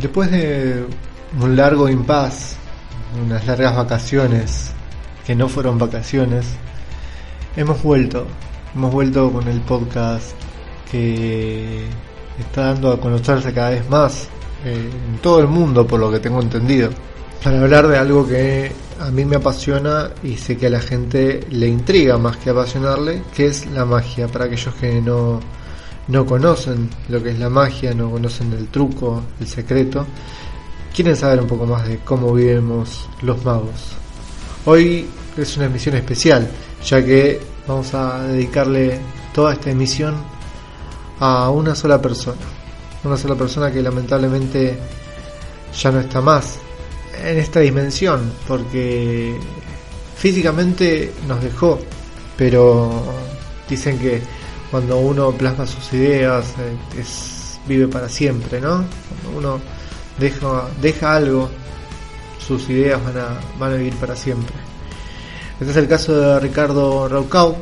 Después de un largo impas, unas largas vacaciones que no fueron vacaciones, hemos vuelto. Hemos vuelto con el podcast que está dando a conocerse cada vez más eh, en todo el mundo, por lo que tengo entendido, para hablar de algo que a mí me apasiona y sé que a la gente le intriga más que apasionarle, que es la magia. Para aquellos que no, no conocen lo que es la magia, no conocen el truco, el secreto, quieren saber un poco más de cómo vivimos los magos. Hoy es una emisión especial, ya que vamos a dedicarle toda esta emisión a una sola persona. Una sola persona que lamentablemente ya no está más en esta dimensión, porque físicamente nos dejó, pero dicen que cuando uno plasma sus ideas eh, es, vive para siempre, ¿no? Cuando uno deja, deja algo, sus ideas van a, van a vivir para siempre. Este es el caso de Ricardo Raucau,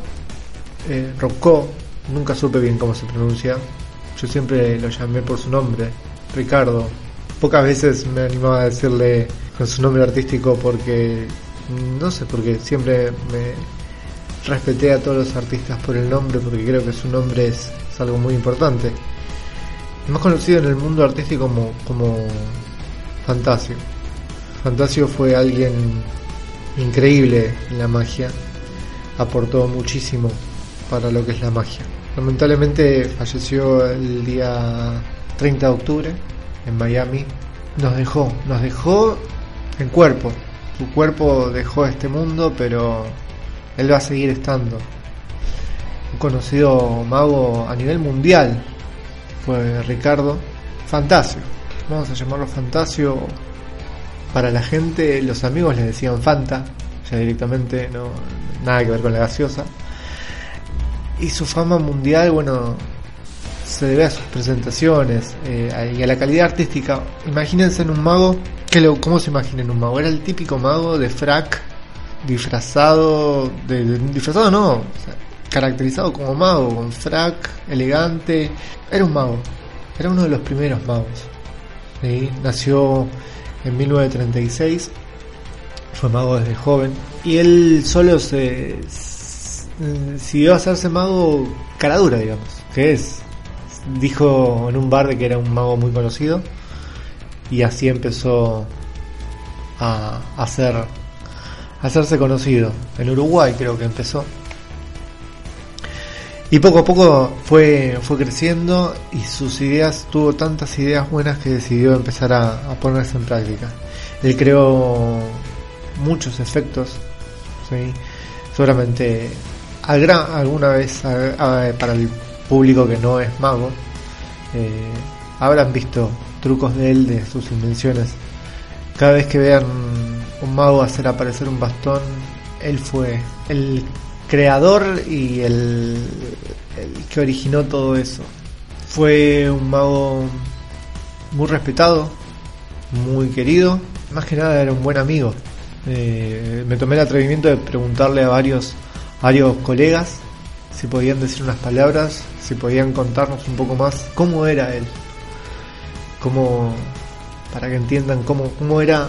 eh, nunca supe bien cómo se pronuncia, yo siempre lo llamé por su nombre, Ricardo. Pocas veces me animaba a decirle con su nombre artístico porque, no sé, porque siempre me respeté a todos los artistas por el nombre porque creo que su nombre es, algo muy importante. Más conocido en el mundo artístico como, como Fantasio. Fantasio fue alguien increíble en la magia, aportó muchísimo para lo que es la magia. Lamentablemente falleció el día 30 de octubre en Miami. Nos dejó, nos dejó en cuerpo. Su cuerpo dejó este mundo, pero él va a seguir estando. Un conocido mago a nivel mundial fue Ricardo Fantasio. Vamos a llamarlo Fantasio. Para la gente, los amigos le decían Fanta, ya directamente, no nada que ver con la gaseosa y su fama mundial, bueno, se debe a sus presentaciones eh, y a la calidad artística. Imagínense en un mago, que lo, ¿cómo se imagina un mago? Era el típico mago de frac, disfrazado, de, disfrazado no, caracterizado como mago, con frac, elegante. Era un mago, era uno de los primeros magos. Nació en 1936, fue mago desde joven y él solo se a hacerse mago caradura, digamos, que es, dijo en un bar de que era un mago muy conocido y así empezó a hacer hacerse conocido. En Uruguay creo que empezó. Y poco a poco fue, fue creciendo y sus ideas, tuvo tantas ideas buenas que decidió empezar a, ponerse en práctica. Él creó muchos efectos, ¿sí? seguramente alguna vez para el público que no es mago, eh, habrán visto trucos de él, de sus invenciones. Cada vez que vean un mago hacer aparecer un bastón, él fue el creador y el, el que originó todo eso. Fue un mago muy respetado, muy querido, más que nada era un buen amigo. Eh, me tomé el atrevimiento de preguntarle a varios varios colegas si podían decir unas palabras, si podían contarnos un poco más cómo era él, cómo, para que entiendan cómo, cómo era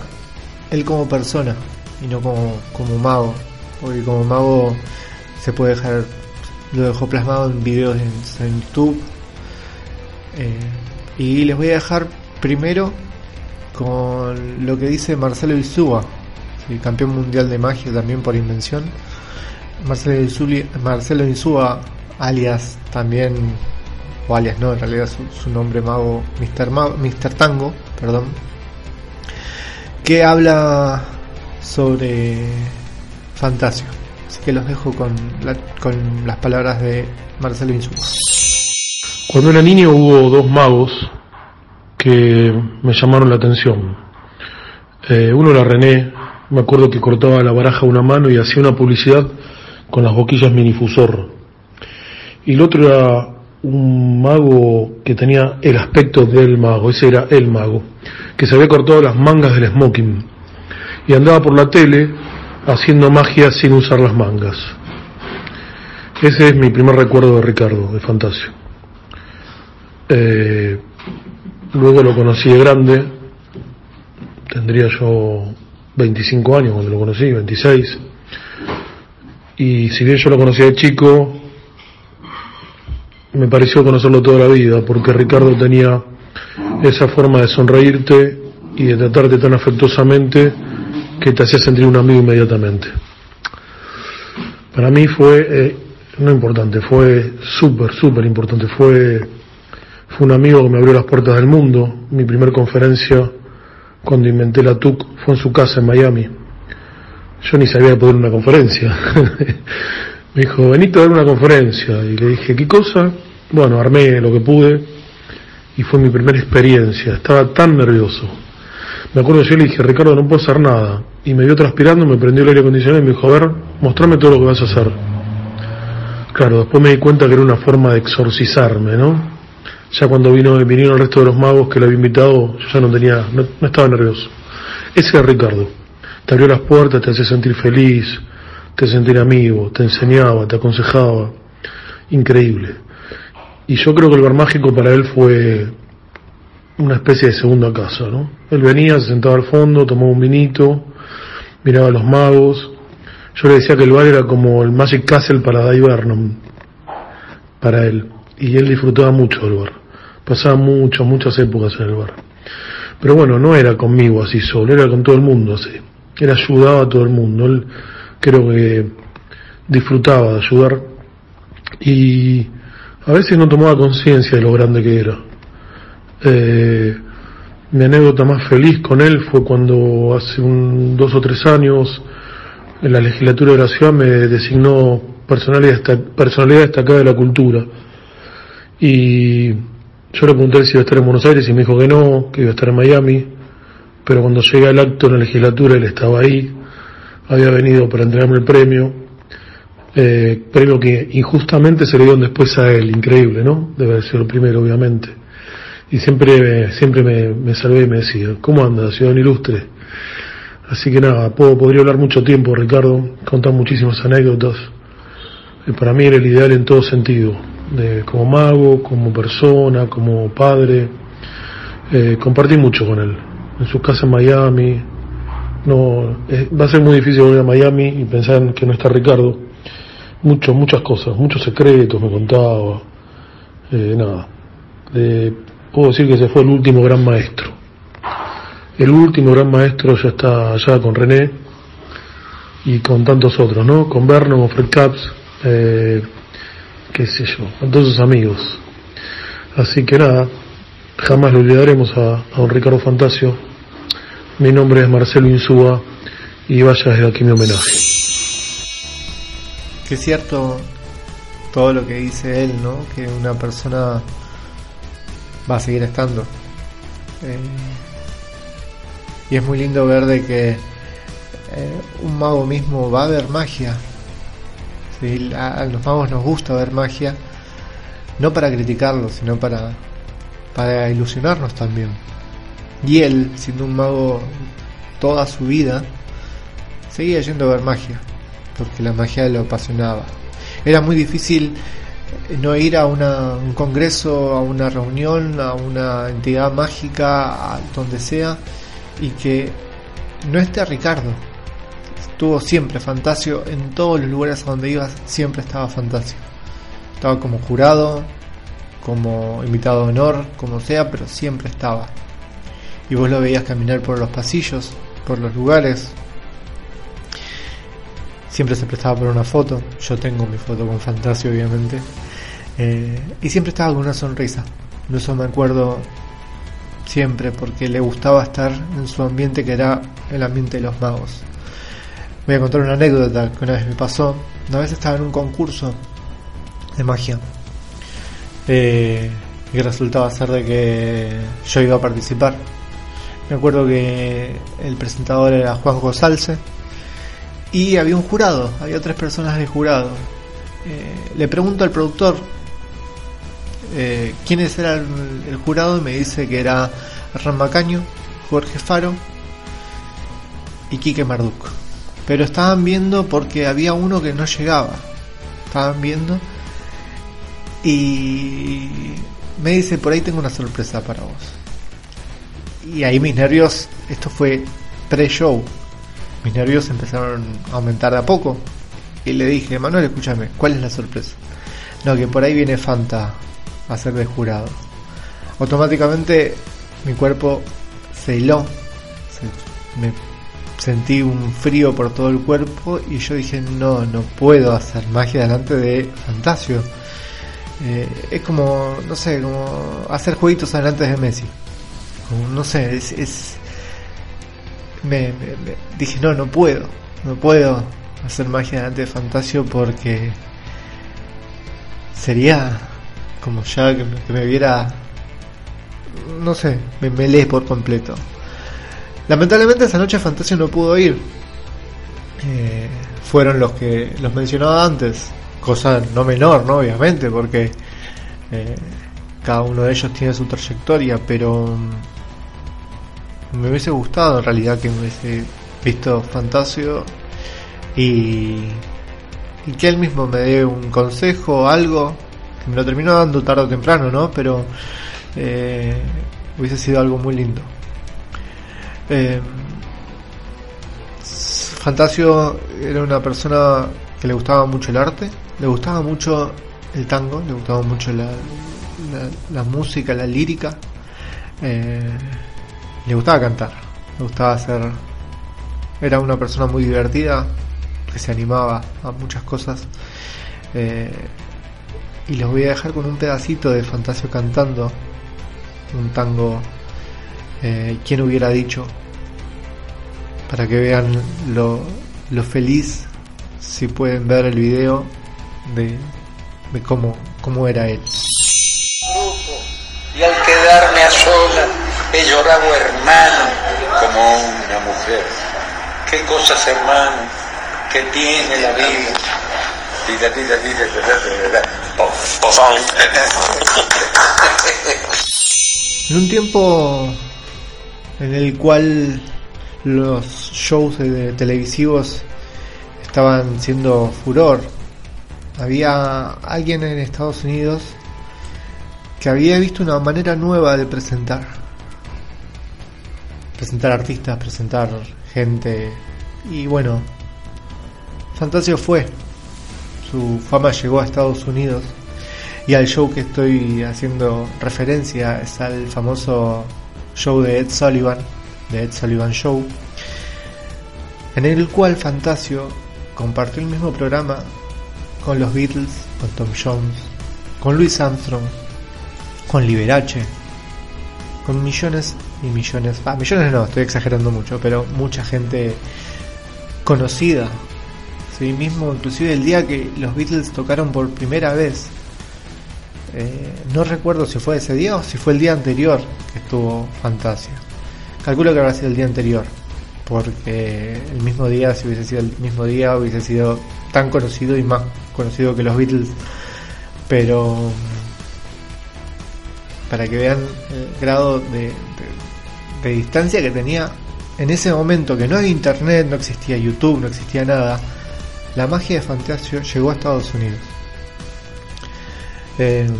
él como persona y no como, como mago, porque como mago se puede dejar, lo dejó plasmado en videos en, YouTube. Eh, y les voy a dejar primero con lo que dice Marcelo Isúa, campeón mundial de magia también por invención Marcelo, Marcelo Insúa, alias también, o alias no, en realidad su, nombre mago, Mr. Mr. Tango, perdón, que habla sobre Fantasio. Así que los dejo con, las palabras de Marcelo Insúa. Cuando era niño hubo dos magos que me llamaron la atención. Eh, uno era René, me acuerdo que cortaba la baraja una mano y hacía una publicidad con las boquillas minifusor. Y el otro era un mago que tenía el aspecto del mago, ese era el mago, que se había cortado las mangas del smoking y andaba por la tele haciendo magia sin usar las mangas. Ese es mi primer recuerdo de Ricardo, de Fantasio. Eh, luego lo conocí de grande, tendría yo 25 años cuando lo conocí, 26. Y si bien yo lo conocía de chico, me pareció conocerlo toda la vida, porque Ricardo tenía esa forma de sonreírte y de tratarte tan afectuosamente que te hacía sentir un amigo inmediatamente. Para mí fue, eh, no importante, fue súper, súper importante. Fue, fue un amigo que me abrió las puertas del mundo. Mi primera conferencia cuando inventé la TUC fue en su casa en Miami. Yo ni sabía poder una conferencia. me dijo, venite a dar una conferencia. Y le dije, ¿qué cosa? Bueno, armé lo que pude y fue mi primera experiencia. Estaba tan nervioso. Me acuerdo yo le dije, Ricardo, no puedo hacer nada. Y me vio transpirando, me prendió el aire acondicionado y me dijo, a ver, mostrame todo lo que vas a hacer. Claro, después me di cuenta que era una forma de exorcizarme, ¿no? Ya cuando vino, vinieron el resto de los magos que le había invitado, yo ya no tenía, no, estaba nervioso. Ese era Ricardo. Te abrió las puertas, te hacía sentir feliz, te hacía sentir amigo, te enseñaba, te aconsejaba. Increíble. Y yo creo que el bar mágico para él fue una especie de segunda casa, ¿no? Él venía, se sentaba al fondo, tomaba un vinito, miraba a los magos. Yo le decía que el bar era como el Magic Castle para Dave Vernon, para él. Y él disfrutaba mucho del bar. Pasaba muchas, muchas épocas en el bar. Pero bueno, no era conmigo así solo, era con todo el mundo así. Él ayudaba a todo el mundo. Él creo que disfrutaba de ayudar. Y a veces no tomaba conciencia de lo grande que era. Eh, mi anécdota más feliz con él fue cuando hace un, dos o tres años en la legislatura de la ciudad me designó personalidad, personalidad destacada de la cultura. Y yo le pregunté si iba a estar en Buenos Aires y me dijo que no, que iba a estar en Miami. Pero cuando llegué al acto en la legislatura él estaba ahí, había venido para entregarme el premio. Eh, premio que injustamente se le dio después a él, increíble, ¿no? Debe haber sido el primero, obviamente y siempre, siempre me, me salvé y me decía, ¿cómo anda, ciudadano ilustre? Así que nada, puedo, podría hablar mucho tiempo, Ricardo, contar muchísimas anécdotas. Eh, para mí era el ideal en todo sentido, de, como mago, como persona, como padre. Eh, compartí mucho con él, en su casa en Miami. No, eh, va a ser muy difícil volver a Miami y pensar que no está Ricardo. Mucho, muchas cosas, muchos secretos me contaba. Eh, nada, de puedo decir que ese fue el último gran maestro. El último gran maestro ya está allá con René y con tantos otros, ¿no? Con Vernon, con Fred Caps, eh, qué sé yo, con todos sus amigos. Así que nada, jamás lo olvidaremos a, a don Ricardo Fantasio. Mi nombre es Marcelo Insúa y vaya desde aquí mi homenaje. Que es cierto todo lo que dice él, ¿no? Que una persona va a seguir estando. Eh, y es muy lindo ver de que eh, un mago mismo va a ver magia. A, los magos nos gusta ver magia, no para criticarlos, sino para, para ilusionarnos también. Y él, siendo un mago toda su vida, seguía yendo a ver magia, porque la magia lo apasionaba. Era muy difícil no ir a un congreso, a una reunión, a una entidad mágica, a donde sea, y que no esté Ricardo. Estuvo siempre Fantasio en todos los lugares a donde ibas, siempre estaba Fantasio. Estaba como jurado, como invitado de honor, como sea, pero siempre estaba. Y vos lo veías caminar por los pasillos, por los lugares, siempre se prestaba por una foto. Yo tengo mi foto con Fantasio, obviamente. Eh, y siempre estaba con una sonrisa. Eso me acuerdo siempre porque le gustaba estar en su ambiente que era el ambiente de los magos. Voy a contar una anécdota que una vez me pasó. Una vez estaba en un concurso de magia. Eh, y resultaba ser de que yo iba a participar. Me acuerdo que el presentador era Juan Salce y había un jurado, había tres personas de jurado. Eh, le pregunto al productor eh, quiénes eran el, jurado y me dice que era Ram Macaño, Jorge Faro y Quique Marduk. Pero estaban viendo porque había uno que no llegaba. Estaban viendo y me dice, por ahí tengo una sorpresa para vos. Y ahí mis nervios, esto fue pre-show, mis nervios empezaron a aumentar de a poco. Y le dije, Manuel, escúchame, ¿cuál es la sorpresa? No, que por ahí viene Fanta a ser de jurado. Automáticamente mi cuerpo se hiló, me sentí un frío por todo el cuerpo y yo dije, no, no puedo hacer magia delante de Fantasio eh, es como, no sé, como hacer jueguitos delante de Messi. no sé, es. Me, dije, no, no puedo. No puedo hacer magia delante de Fantasio porque sería como ya que me, viera. No sé, me, me lee por completo. Lamentablemente esa noche Fantasio no pudo ir. Eh, fueron los que los mencionaba antes cosa no menor, ¿no? Obviamente, porque eh, cada uno de ellos tiene su trayectoria, pero me hubiese gustado en realidad que me hubiese visto Fantasio y, y que él mismo me dé un consejo o algo, que me lo terminó dando tarde o temprano, ¿no? Pero eh, hubiese sido algo muy lindo. Eh, Fantasio era una persona que le gustaba mucho el arte, le gustaba mucho el tango, le gustaba mucho la, la, música, la lírica, eh, le gustaba cantar, le gustaba hacer... Era una persona muy divertida, que se animaba a muchas cosas. Eh, y los voy a dejar con un pedacito de Fantasio cantando un tango. Eh, ¿Quién hubiera dicho? Para que vean lo, lo feliz, si pueden ver el video, de, de cómo, cómo era él. Y al quedarme a sola, he llorado hermano como una mujer. ¿Qué cosas, hermano, que tiene la vida? En un tiempo en el cual los shows televisivos estaban siendo furor, había alguien en Estados Unidos que había visto una manera nueva de presentar. Presentar artistas, presentar gente. Y bueno, Fantasio fue. Su fama llegó a Estados Unidos. Y al show que estoy haciendo referencia es al famoso show de Ed Sullivan, de Ed Sullivan Show, en el cual Fantasio compartió el mismo programa con los Beatles, con Tom Jones, con Louis Armstrong, con Liberace, con millones y millones, ah, millones no, estoy exagerando mucho, pero mucha gente conocida. Sí, mismo, inclusive el día que los Beatles tocaron por primera vez, eh, no recuerdo si fue ese día o si fue el día anterior que estuvo Fantasia. Calculo que habrá sido el día anterior, porque el mismo día, si hubiese sido el mismo día, hubiese sido tan conocido y más conocido que los Beatles, pero para que vean el grado de, distancia que tenía en ese momento, que no había internet, no existía YouTube, no existía nada, la magia de Fantasio llegó a Estados Unidos. Em,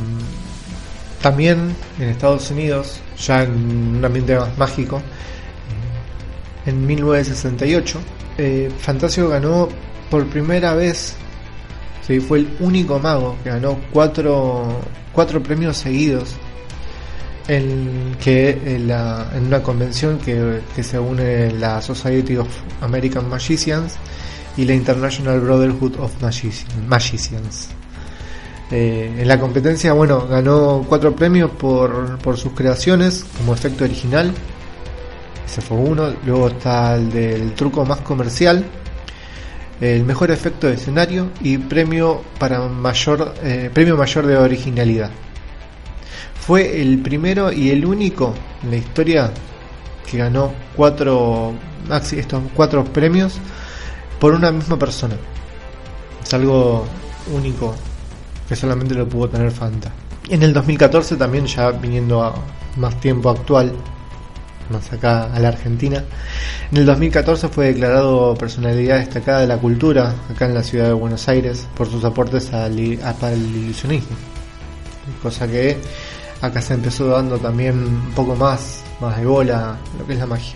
también en Estados Unidos, ya en un ambiente más mágico, en 1968, eh, Fantasio ganó por primera vez, fue el único mago que ganó cuatro, cuatro premios seguidos en que en, una convención que, se une la Society of American Magicians y la International Brotherhood of Magicians. Eh, en la competencia, bueno, ganó cuatro premios por, por sus creaciones como efecto original. Ese fue uno. Luego está el del truco más comercial, el mejor efecto de escenario y premio para mayor eh, premio mayor de originalidad. Fue el primero y el único en la historia que ganó cuatro estos cuatro premios por una misma persona. Es algo único que solamente lo pudo tener Fanta. En el 2014 también ya viniendo a más tiempo actual, más acá a la Argentina. En el 2014 fue declarado personalidad destacada de la cultura acá en la ciudad de Buenos Aires por sus aportes al, al ilusionismo. Cosa que acá se empezó dando también un poco más, más de bola lo que es la magia.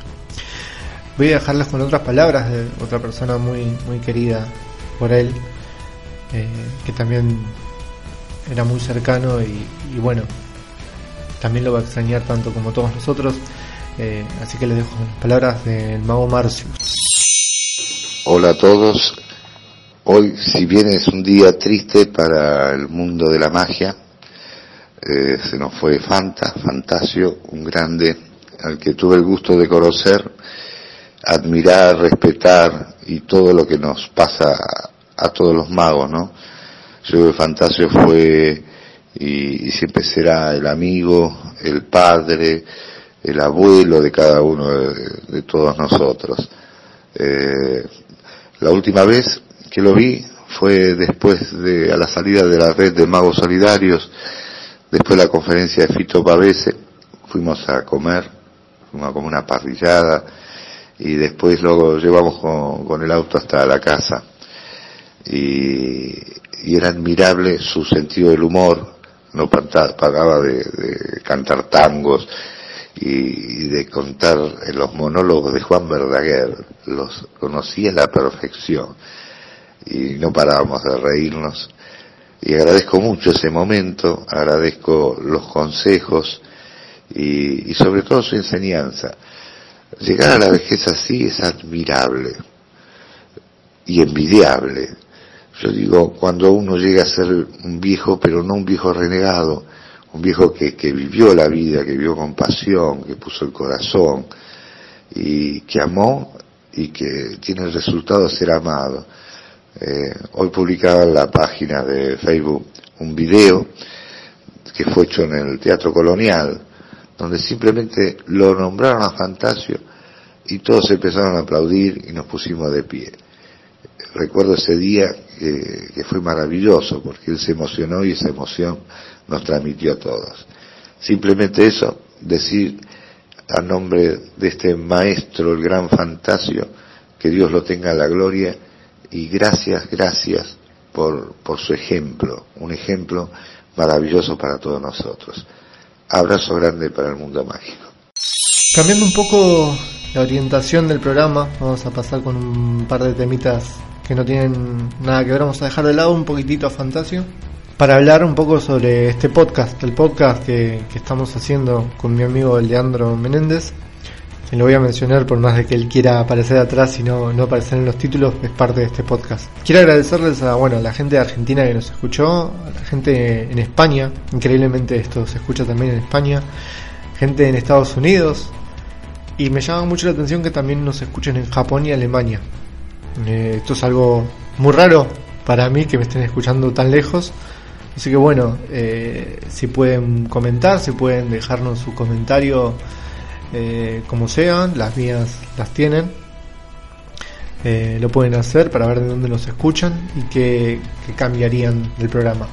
Voy a dejarles con otras palabras de otra persona muy, muy querida por él, eh, que también era muy cercano y, bueno, también lo va a extrañar tanto como todos nosotros. Eh, así que les dejo las palabras del mago Marcius. Hola a todos. Hoy, si bien es un día triste para el mundo de la magia, eh, se nos fue Fanta, Fantasio, un grande al que tuve el gusto de conocer, admirar, respetar y todo lo que nos pasa a, todos los magos, ¿no? Yo creo que Fantasio fue y, siempre será el amigo, el padre, el abuelo de cada uno de, todos nosotros. Eh, la última vez que lo vi fue después de a la salida de la red de magos solidarios, después de la conferencia de Fito Pavese, fuimos a comer, fuimos a comer una parrillada y después luego llevamos con, el auto hasta la casa. Y, era admirable su sentido del humor, no pagaba de cantar tangos, y, de contar los monólogos de Juan Verdaguer, los conocía a la perfección y no parábamos de reírnos. Y agradezco mucho ese momento, agradezco los consejos y, sobre todo su enseñanza. Llegar a la vejez así es admirable y envidiable. Yo digo, cuando uno llega a ser un viejo, pero no un viejo renegado, un viejo que, que vivió la vida, que vivió con pasión, que puso el corazón y que amó y que tiene el resultado de ser amado. Eh, hoy publicaba en la página de Facebook un video que fue hecho en el Teatro Colonial, donde simplemente lo nombraron a Fantasio y todos empezaron a aplaudir y nos pusimos de pie. Recuerdo ese día que, fue maravilloso porque él se emocionó y esa emoción nos transmitió a todos. Simplemente eso, decir a nombre de este maestro, el gran Fantasio, que Dios lo tenga en la gloria y gracias, gracias por, por su ejemplo, un ejemplo maravilloso para todos nosotros. Abrazo grande para el mundo mágico. Cambiando un poco la orientación del programa, vamos a pasar con un par de temitas que no tienen nada que ver, vamos a dejar de lado un poquitito a Fantasio para hablar un poco sobre este podcast, el podcast que, estamos haciendo con mi amigo Leandro Menéndez, que lo voy a mencionar por más de que él quiera aparecer atrás y no, no aparecer en los títulos, es parte de este podcast. Quiero agradecerles a bueno, la gente de Argentina que nos escuchó, a la gente en España, increíblemente esto se escucha también en España, gente en Estados Unidos, y me llama mucho la atención que también nos escuchen en Japón y Alemania. Eh, esto es algo muy raro para mí que me estén escuchando tan lejos Así que bueno, eh, si pueden comentar, si pueden dejarnos su comentario eh, como sean, las mías las tienen. Eh, lo pueden hacer para ver de dónde nos escuchan y qué, cambiarían del programa.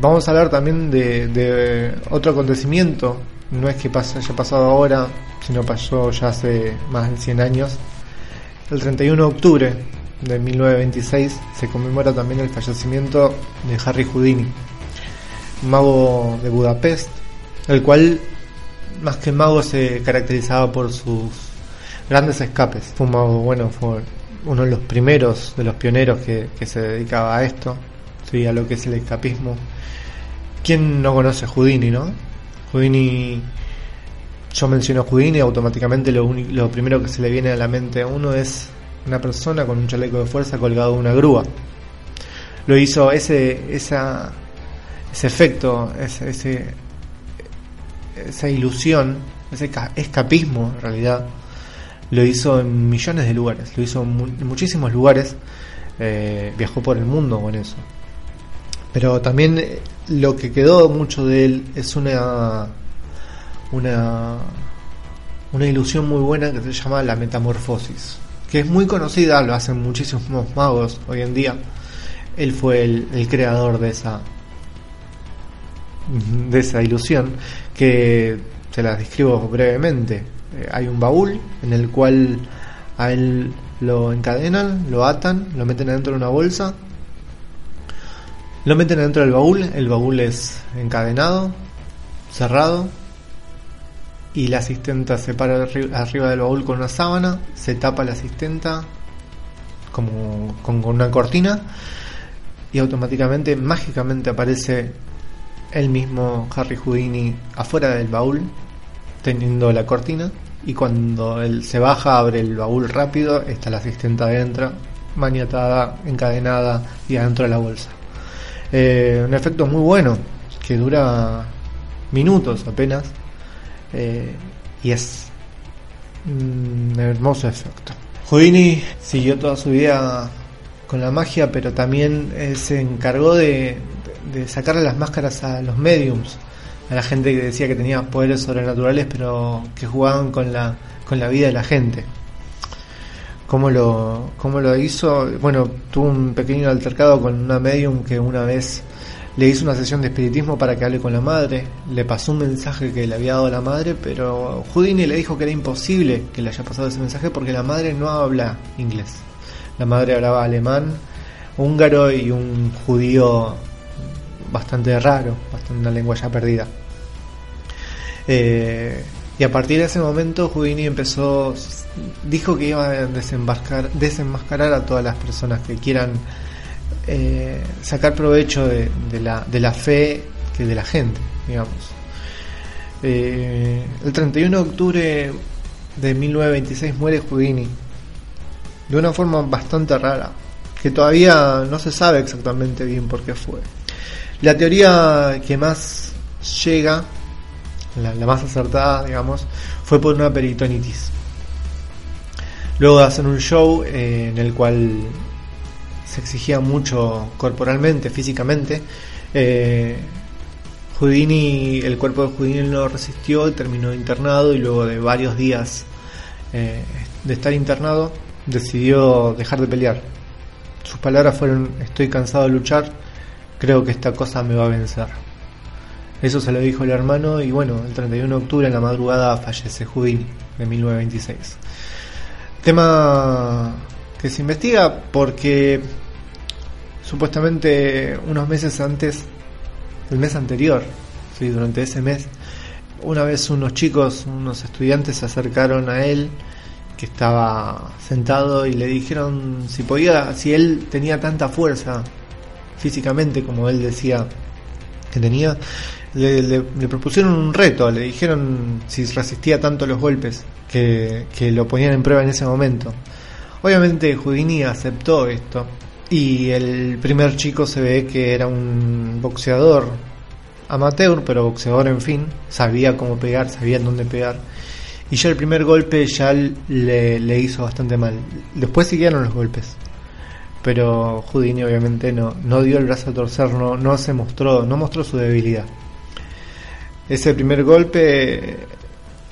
vamos a hablar también de, otro acontecimiento, no es que haya pasado ahora, sino pasó ya hace más de 100 años. El 31 de octubre de 1926 se conmemora también el fallecimiento de Harry Houdini, mago de Budapest, el cual más que mago se caracterizaba por sus grandes escapes. Fue mago, bueno, fue uno de los primeros, de los pioneros que, se dedicaba a esto, sí, a lo que es el escapismo. ¿Quién no conoce a Houdini, no? Houdini, yo menciono a Houdini, automáticamente lo, lo primero que se le viene a la mente a uno es una persona con un chaleco de fuerza colgado de una grúa. Lo hizo ese, esa, ese efecto, ese, esa ilusión, ese escapismo en realidad, lo hizo en millones de lugares, lo hizo en muchísimos lugares, eh, viajó por el mundo con eso. Pero también eh, lo que quedó mucho de él es una, una, una ilusión muy buena que se llama la metamorfosis, que es muy conocida, lo hacen muchísimos magos hoy en día. Él fue el, el creador de esa, de esa ilusión que se la describo brevemente. Eh, hay un baúl en el cual a él lo encadenan, lo atan, lo meten dentro de una bolsa, lo meten dentro del baúl, el baúl es encadenado, cerrado, y la asistenta se para arriba del baúl con una sábana, se tapa la asistenta como con una cortina y automáticamente, mágicamente aparece el mismo Harry Houdini afuera del baúl teniendo la cortina y cuando él se baja abre el baúl rápido, está la asistente adentro, maniatada, encadenada y adentro de la bolsa. Eh, un efecto muy bueno que dura minutos apenas eh, y es un hermoso efecto. Houdini siguió toda su vida con la magia, pero también se encargó de, de sacarle las máscaras a los mediums a la gente que decía que tenía poderes sobrenaturales, pero que jugaban con la, con la vida de la gente. ¿Cómo lo, cómo lo hizo? Bueno, tuvo un pequeño altercado con una medium que una vez le hizo una sesión de espiritismo para que hable con la madre. Le pasó un mensaje que le había dado la madre, pero Houdini le dijo que era imposible que le haya pasado ese mensaje porque la madre no habla inglés. La madre hablaba alemán, húngaro y un judío bastante raro, bastante una lengua ya perdida. Eh, y a partir de ese momento Houdini empezó, dijo que iba a desembarcar, desenmascarar a todas las personas que quieran eh, sacar provecho de, la, fe que de la gente, digamos. Eh, el 31 de octubre de 1926 muere Houdini de una forma bastante rara, que todavía no se sabe exactamente bien por qué fue. La teoría que más llega, la, más acertada, digamos, fue por una peritonitis. Luego de hacer un show eh, en el cual se exigía mucho corporalmente, físicamente, eh, el cuerpo de Houdini no resistió, terminó internado y luego de varios días eh, de estar internado decidió dejar de pelear. Sus palabras fueron estoy cansado de luchar, creo que esta cosa me va a vencer. Eso se lo dijo el hermano y bueno, el 31 de octubre en la madrugada fallece Houdini de 1926. Tema que se investiga porque supuestamente unos meses antes, el mes anterior, ¿sí? durante ese mes, una vez unos chicos, unos estudiantes se acercaron a él que estaba sentado y le dijeron si podía, si él tenía tanta fuerza físicamente como él decía que tenía, le, propusieron un reto, le dijeron si resistía tanto los golpes que, lo ponían en prueba en ese momento. Obviamente Houdini aceptó esto y el primer chico se ve que era un boxeador amateur, pero boxeador en fin, sabía cómo pegar, sabía dónde pegar. Y ya el primer golpe ya le, le hizo bastante mal. Después siguieron los golpes pero Houdini obviamente no, no dio el brazo a torcer, no, no se mostró, no mostró su debilidad. Ese primer golpe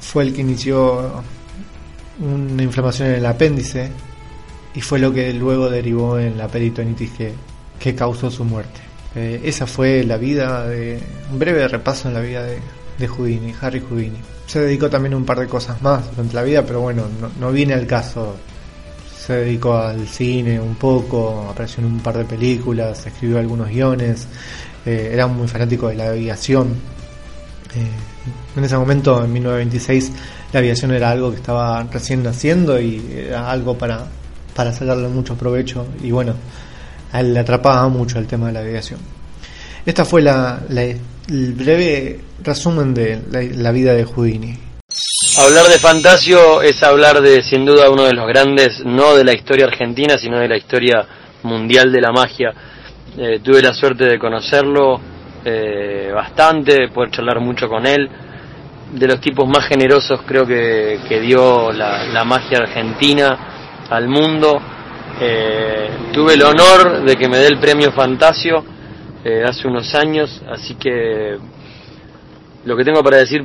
fue el que inició una inflamación en el apéndice y fue lo que luego derivó en la peritonitis que, que causó su muerte. Eh, esa fue la vida de un breve repaso en la vida de, de Houdini, Harry Houdini. Se dedicó también un par de cosas más durante la vida, pero bueno, no, no viene al caso se dedicó al cine un poco, apareció en un par de películas, escribió algunos guiones, eh, era muy fanático de la aviación. Eh, en ese momento, en 1926, la aviación era algo que estaba recién naciendo y era algo para, para sacarle mucho provecho y bueno, le atrapaba mucho el tema de la aviación. Esta fue la, el breve resumen de la vida de Houdini. Hablar de Fantasio es hablar de, sin duda, uno de los grandes, no de la historia argentina, sino de la historia mundial de la magia. Eh, tuve la suerte de conocerlo eh, bastante, poder charlar mucho con él. de los tipos más generosos creo que, que dio la, magia argentina al mundo. Eh, tuve el honor de que me dé el premio Fantasio eh, hace unos años, así que lo que tengo para decir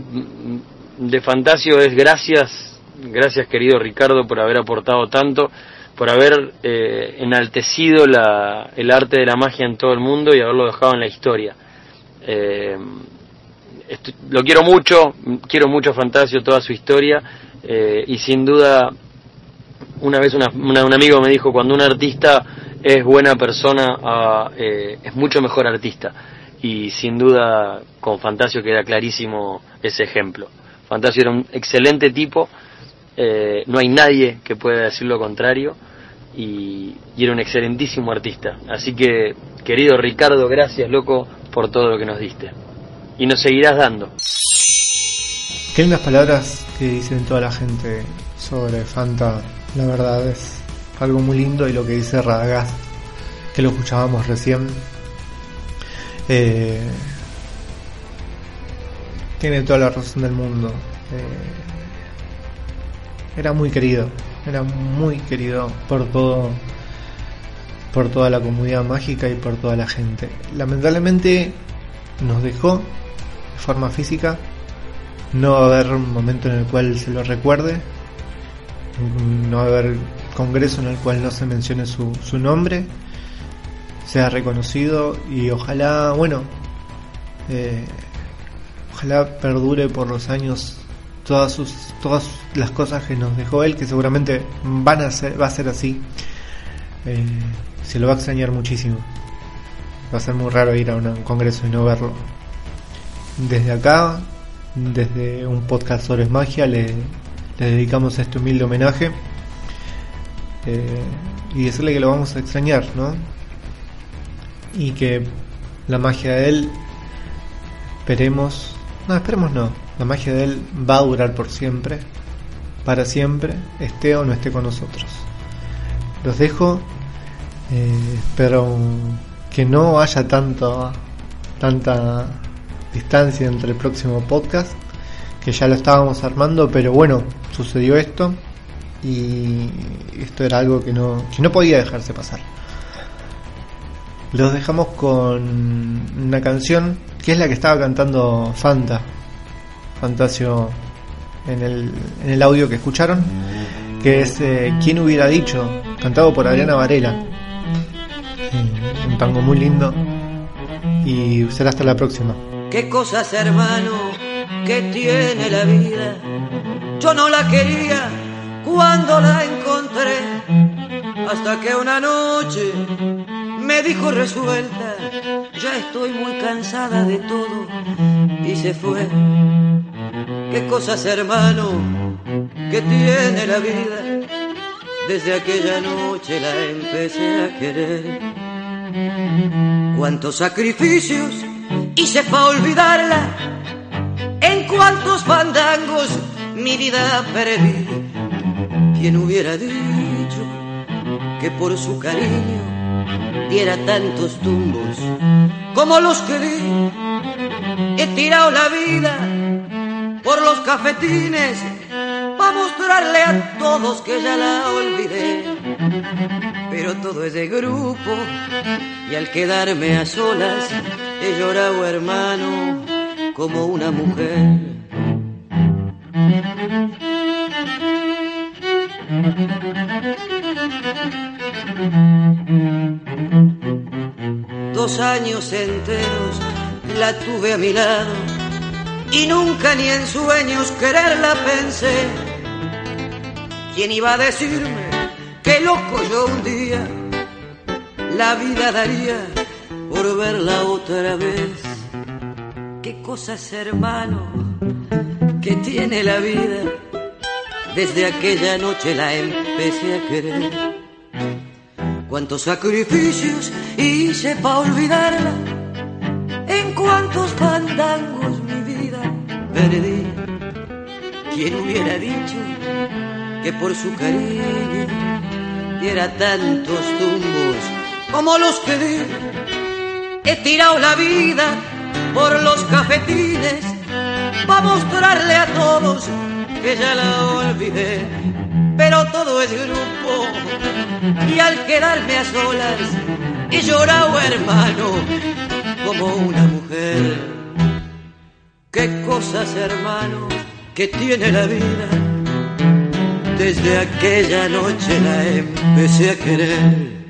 de Fantasio es gracias, gracias querido Ricardo por haber aportado tanto, por haber eh, enaltecido la, el arte de la magia en todo el mundo y haberlo dejado en la historia. Eh, lo quiero mucho, quiero mucho a Fantasio, toda su historia, eh, y sin duda, una vez un amigo me dijo, cuando un artista es buena persona, eh, es mucho mejor artista. Y sin duda, con Fantasio queda clarísimo ese ejemplo. Fantasio era un excelente tipo, eh, no hay nadie que pueda decir lo contrario, y, era un excelentísimo artista. Así que, querido Ricardo, gracias, loco, por todo lo que nos diste y nos seguirás dando. Qué lindas palabras que dicen toda la gente sobre Fanta. La verdad es algo muy lindo y lo que dice Radagast, que lo escuchábamos recién, eh, tiene toda la razón del mundo. Eh, era muy querido, era muy querido por todo por toda la comunidad mágica y por toda la gente. Lamentablemente nos dejó forma física. No va a haber un momento en el cual se lo recuerde. No va a haber congreso en el cual no se mencione su, su nombre. Sea reconocido y ojalá, bueno, eh, ojalá perdure por los años todas sus todas las cosas que nos dejó él que seguramente van a ser va a ser así. Eh, se lo va a extrañar muchísimo. Va a ser muy raro ir a un congreso y no verlo. Desde acá, desde un podcast sobre magia, le, dedicamos este humilde homenaje eh, y decirle que lo vamos a extrañar, ¿no? Y que la magia de él, esperemos, no, esperemos no, la magia de él va a durar por siempre, para siempre, esté o no esté con nosotros. Los dejo, eh, espero que no haya tanto, tanta distancia entre el próximo podcast, que ya lo estábamos armando, pero bueno, sucedió esto y esto era algo que no, que no podía dejarse pasar. Los dejamos con una canción que es la que estaba cantando Fanta, Fantasio en el, en el audio que escucharon, que es eh, ¿Quién hubiera dicho? cantado por Adriana Varela. Un tango muy lindo y será hasta la próxima. Qué cosas, hermano, que tiene la vida. Yo no la quería cuando la encontré, hasta que una noche me dijo resuelta, ya estoy muy cansada de todo, y se fue. Qué cosas, hermano, que tiene la vida. Desde aquella noche la empecé a querer. Cuántos sacrificios hice para olvidarla. En cuantos fandangos mi vida perdí. ¿Quién hubiera dicho que por su cariño diera tantos tumbos como los que di? He tirado la vida por los cafetines para mostrarle a todos que ya la olvidé. Pero todo es de grupo y al quedarme a solas he llorado hermano como una mujer. Dos años enteros la tuve a mi lado y nunca ni en sueños quererla pensé. ¿Quién iba a decirme que loco yo un día la vida daría por verla otra vez. Qué cosas, hermano, que tiene la vida. Desde aquella noche la empecé a querer. Cuántos sacrificios hice para olvidarla. En cuántos fandangos mi vida perdí. ¿Quién hubiera dicho que por su cariño diera tantos tumbos como los que di? He tirado la vida por los cafetines para mostrarle a todos que ya la olvidé. Pero todo es grupo y al quedarme a solas he llorado hermano como una mujer. Qué cosas hermano que tiene la vida desde aquella noche la empecé a querer.